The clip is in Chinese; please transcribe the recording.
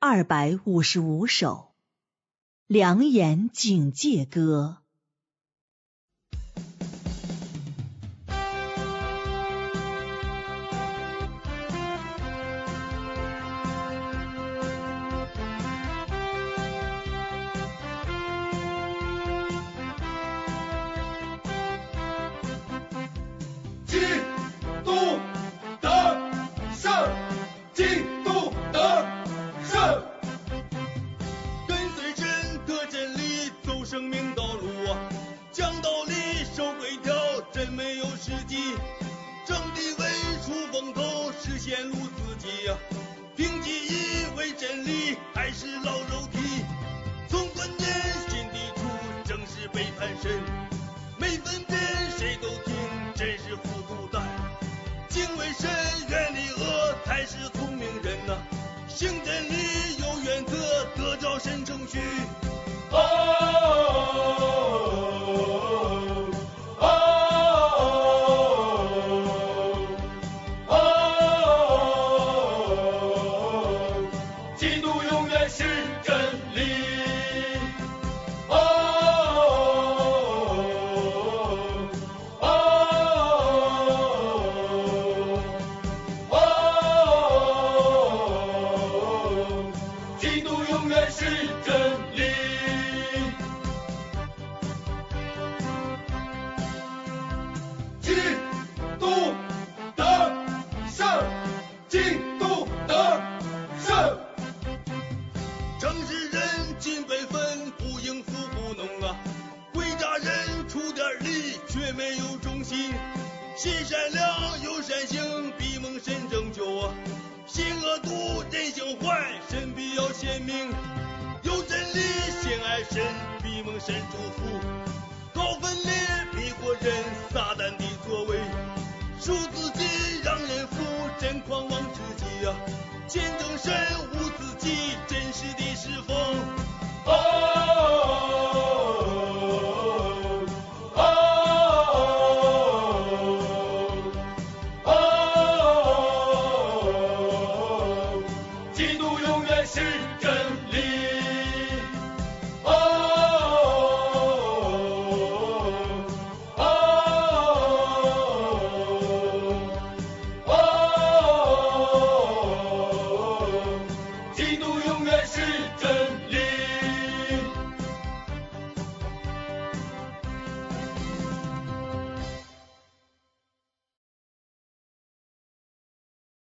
二百五十五首，良言警戒歌。真没有实际，正地为出风头，实现路自己呀，凭记忆为真理，还是老肉体，从观念心底处，正是背叛神，心善良有善行，比蒙神拯救啊！心恶毒，人性坏，神必要显明。有真理，心爱神，比蒙神祝福。高分裂，迷惑人，撒旦的作为，输自己让人服，真狂妄之极啊！见证愿是真理。